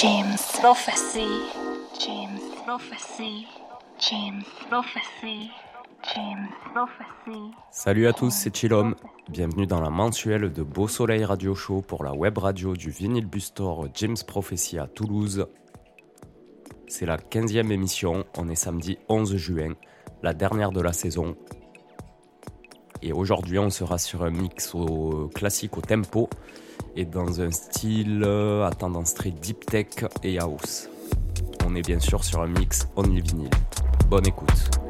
James Prophecy. James Prophecy. James Prophecy. James Prophecy. Salut à tous, c'est Chilom. Bienvenue dans la mensuelle de Beau Soleil Radio Show pour la web radio du Vinyl Bustor James Prophecy à Toulouse. C'est la 15e émission, on est samedi 11 juin, la dernière de la saison. Et aujourd'hui, on sera sur un mix au classique au tempo et dans un style euh, à tendance très deep tech et house. On est bien sûr sur un mix only vinyle. Bonne écoute.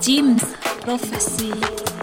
Jim's Prophecy.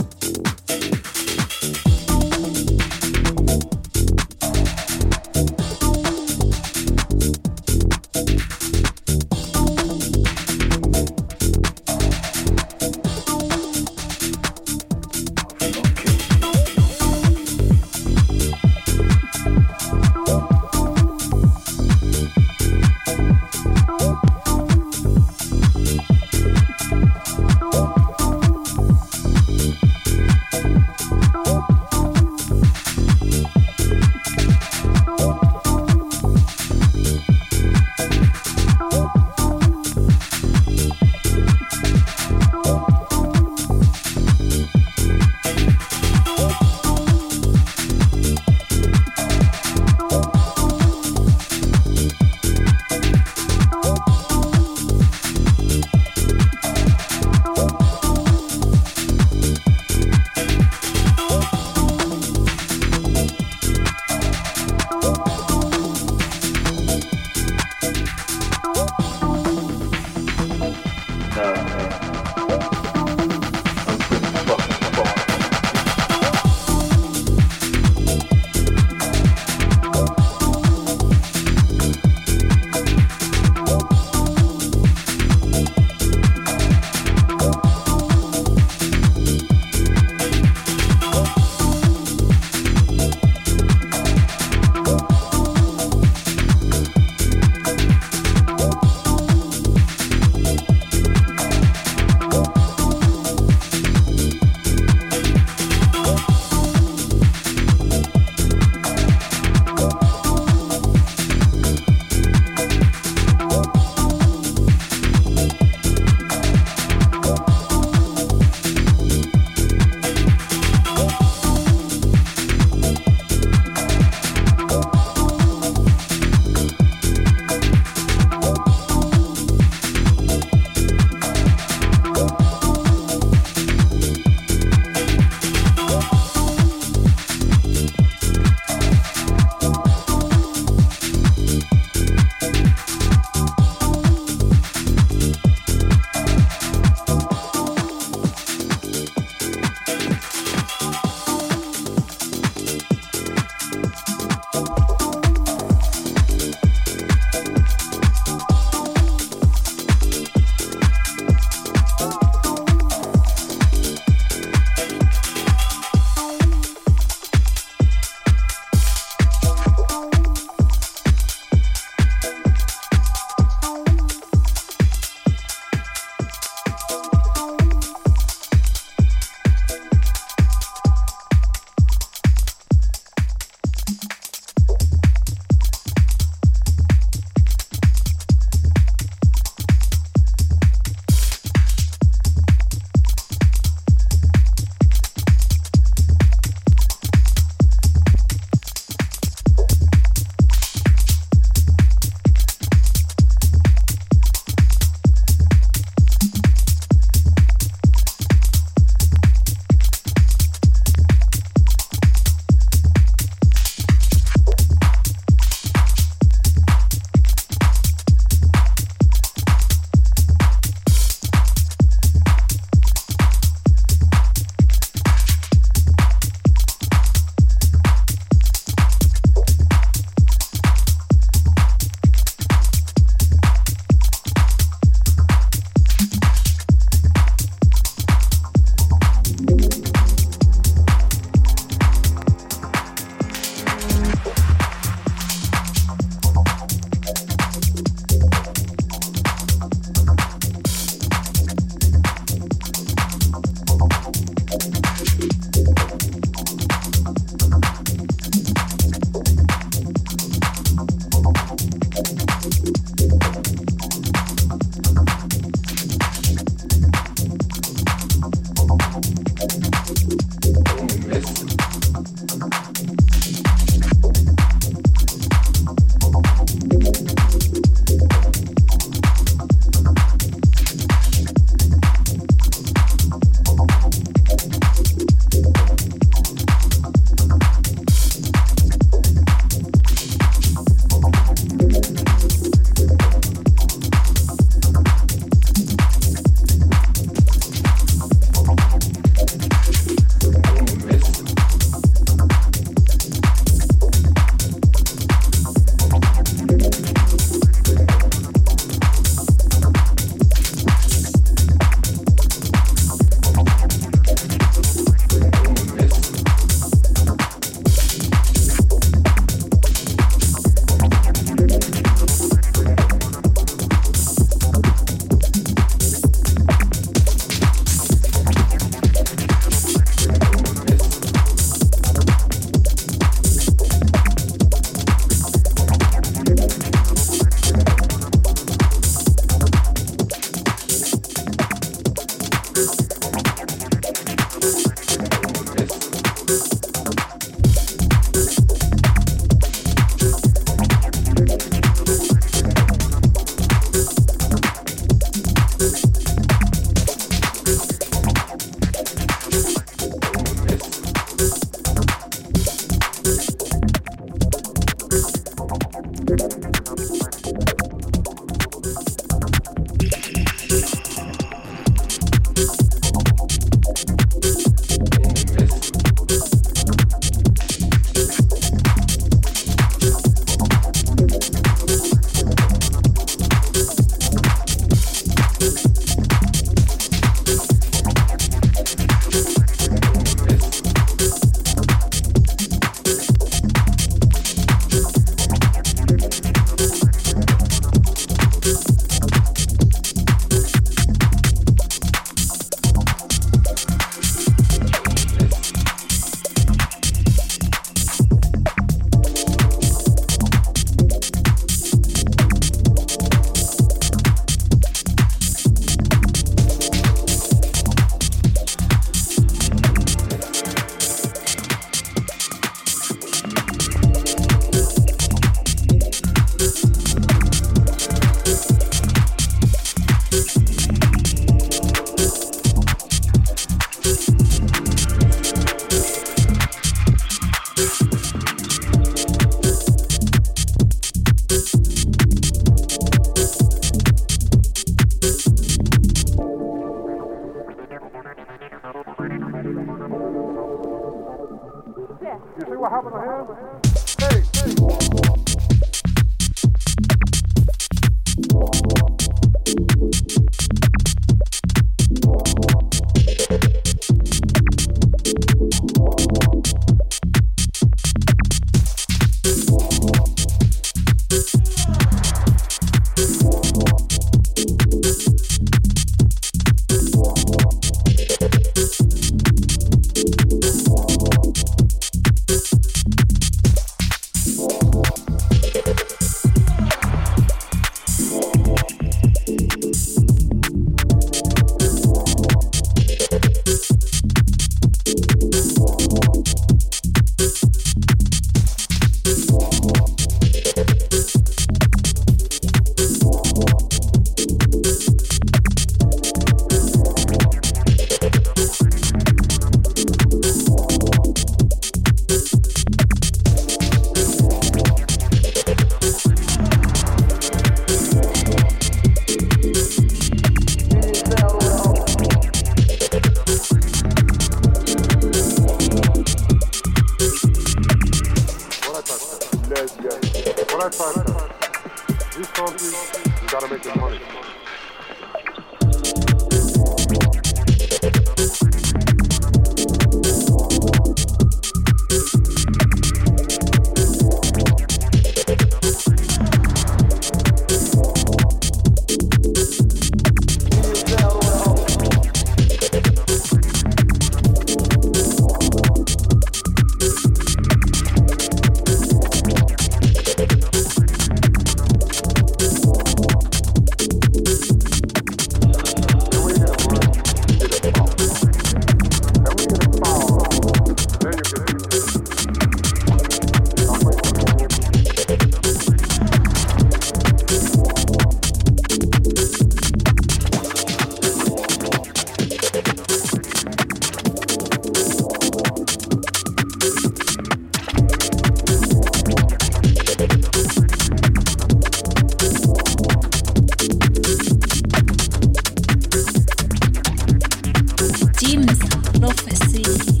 thank you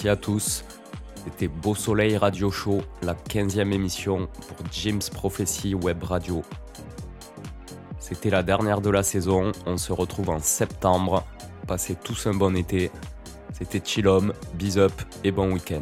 merci à tous. C'était Beau Soleil Radio Show, la 15e émission pour James Prophecy Web Radio. C'était la dernière de la saison, on se retrouve en septembre. Passez tous un bon été. C'était Chillom, bis up et bon week-end.